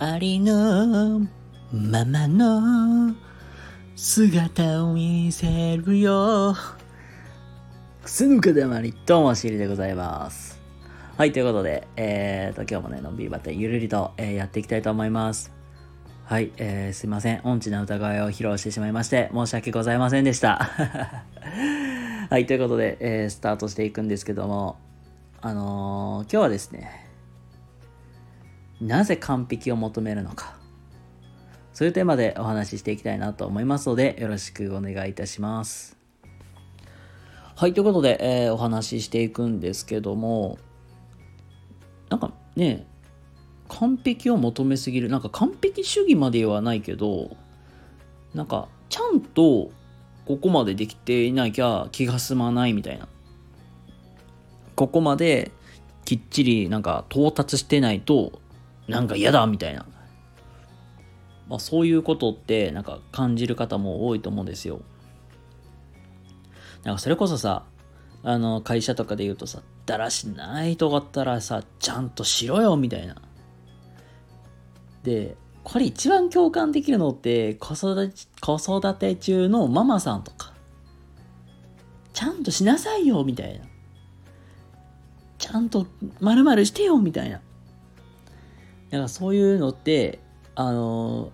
ありのままの姿を見せるよ。くぬかだまり、どうもしりでございます。はい、ということで、えーと、今日もね、のんびりばってゆるりと、えー、やっていきたいと思います。はい、えー、すいません。音痴な歌声を披露してしまいまして、申し訳ございませんでした。はい、ということで、えー、スタートしていくんですけども、あのー、今日はですね、なぜ完璧を求めるのか。そういうテーマでお話ししていきたいなと思いますので、よろしくお願いいたします。はい、ということで、えー、お話ししていくんですけども、なんかね、完璧を求めすぎる。なんか完璧主義まではないけど、なんかちゃんとここまでできていなきゃ気が済まないみたいな。ここまできっちりなんか到達してないとなんか嫌だみたいな。まあそういうことってなんか感じる方も多いと思うんですよ。なんかそれこそさ、あの会社とかで言うとさ、だらしないとかったらさ、ちゃんとしろよみたいな。で、これ一番共感できるのって子育て子育て中のママさんとか。ちゃんとしなさいよみたいな。ちゃんと〇〇してよみたいな。だからそういうのって、あの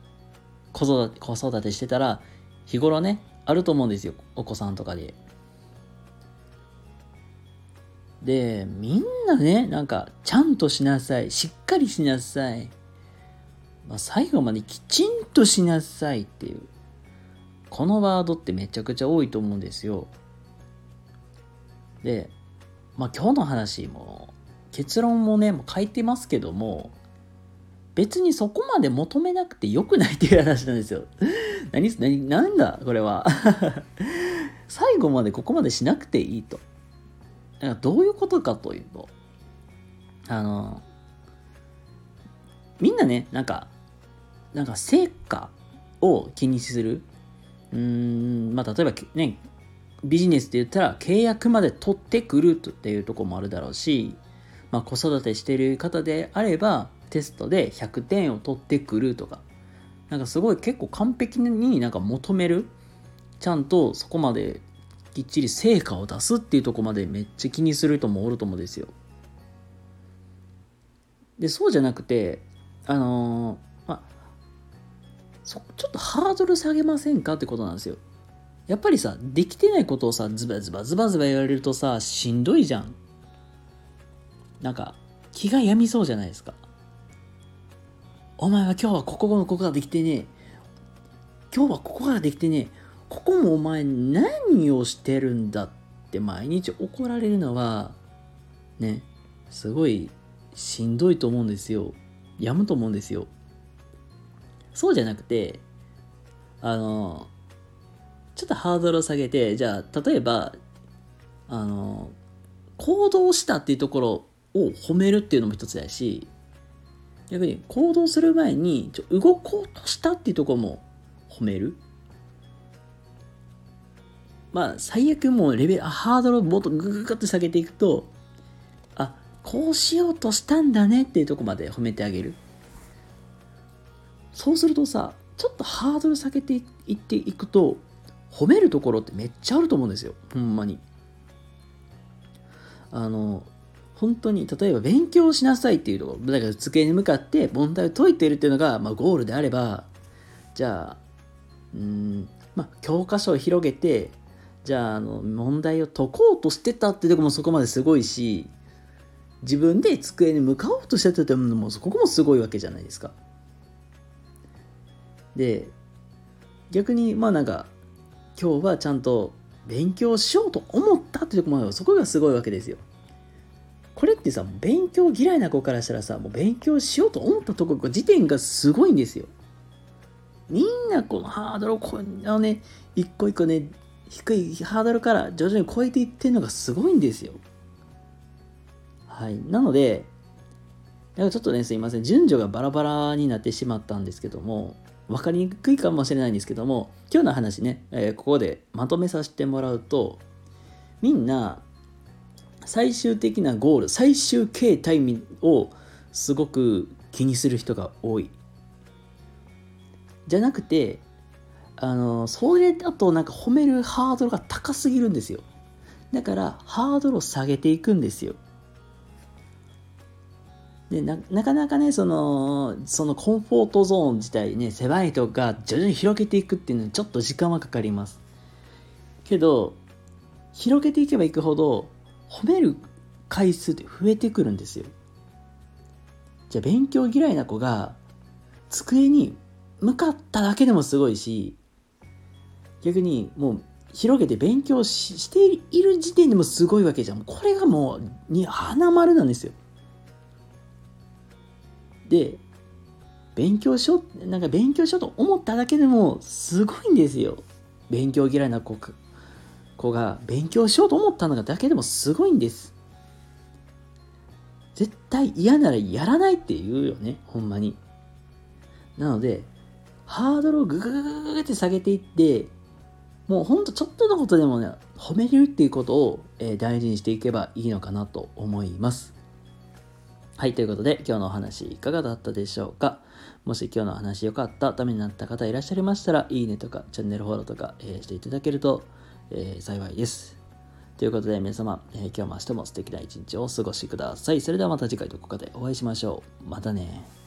子育て、子育てしてたら、日頃ね、あると思うんですよ。お子さんとかで。で、みんなね、なんか、ちゃんとしなさい。しっかりしなさい。まあ、最後まできちんとしなさいっていう。このワードってめちゃくちゃ多いと思うんですよ。で、まあ今日の話も結論もね、もう書いてますけども、別にそこまで求めなくてよくないっていう話なんですよ。何、何、なんだこれは。最後までここまでしなくていいと。だからどういうことかというと、あの、みんなね、なんか、なんか成果を気にする。うーん、まあ例えばね、ビジネスで言ったら契約まで取ってくるっていうとこもあるだろうし、まあ子育てしてる方であれば、テストで100点を取ってくるとか、なんかすごい結構完璧になんか求める、ちゃんとそこまできっちり成果を出すっていうとこまでめっちゃ気にする人もおると思うんですよ。で、そうじゃなくて、あのー、まあ、ちょっとハードル下げませんかってことなんですよ。やっぱりさ、できてないことをさ、ズバズバズバズバ言われるとさ、しんどいじゃん。なんか、気が病みそうじゃないですか。お前は今日はここのここができてねえ。今日はここができてねえ。ここもお前何をしてるんだって毎日怒られるのはねすごいしんどいと思うんですよ。やむと思うんですよ。そうじゃなくてあのちょっとハードルを下げてじゃあ例えばあの行動したっていうところを褒めるっていうのも一つだし逆に行動する前にちょ動こうとしたっていうところも褒める。まあ最悪もうレベルハードルをもっとグググッと下げていくとあこうしようとしたんだねっていうとこまで褒めてあげる。そうするとさちょっとハードル下げていっていくと褒めるところってめっちゃあると思うんですよ。ほんまに。あの本当に、例えば勉強しなさいっていうところ、だから机に向かって問題を解いているっていうのが、まあ、ゴールであれば、じゃあ、うん、まあ、教科書を広げて、じゃあ、あの、問題を解こうとしてたっていうとこもそこまですごいし、自分で机に向かおうとしてたってのも、そこもすごいわけじゃないですか。で、逆に、まあなんか、今日はちゃんと勉強しようと思ったっていうところもそこがすごいわけですよ。これってさ、勉強嫌いな子からしたらさ、もう勉強しようと思ったところ、時点がすごいんですよ。みんなこのハードルをこあのね、一個一個ね、低いハードルから徐々に超えていってるのがすごいんですよ。はい。なので、ちょっとね、すいません。順序がバラバラになってしまったんですけども、分かりにくいかもしれないんですけども、今日の話ね、えー、ここでまとめさせてもらうと、みんな最終的なゴール最終形態をすごく気にする人が多い。じゃなくてあのそれだとなんか褒めるハードルが高すぎるんですよ。だからハードルを下げていくんですよ。でなかなかねそのそのコンフォートゾーン自体ね狭いとか徐々に広げていくっていうのはちょっと時間はかかります。けど広げていけばいくほど褒める回数って増えてくるんですよ。じゃあ勉強嫌いな子が机に向かっただけでもすごいし逆にもう広げて勉強している時点でもすごいわけじゃん。これがもうに花丸なんですよ。で勉強しようなんか勉強しようと思っただけでもすごいんですよ。勉強嫌いな子子が勉強しようと思ったのがだけでもすごいんです。絶対嫌ならやらないって言うよねほんまに。なのでハードルをグググググって下げていってもうほんとちょっとのことでもね褒めるっていうことを、え、大事にしていけばいいのかなと思います。はい、ということで今日のお話いかがだったでしょうか？もし今日の話良かった、ためになった方いらっしゃいましたら、いいねとかチャンネルフォローとか、え、していただけると、えー、幸いです。ということで皆様、えー、今日も明日も素敵な一日をお過ごしください。それではまた次回どこかでお会いしましょう。またね。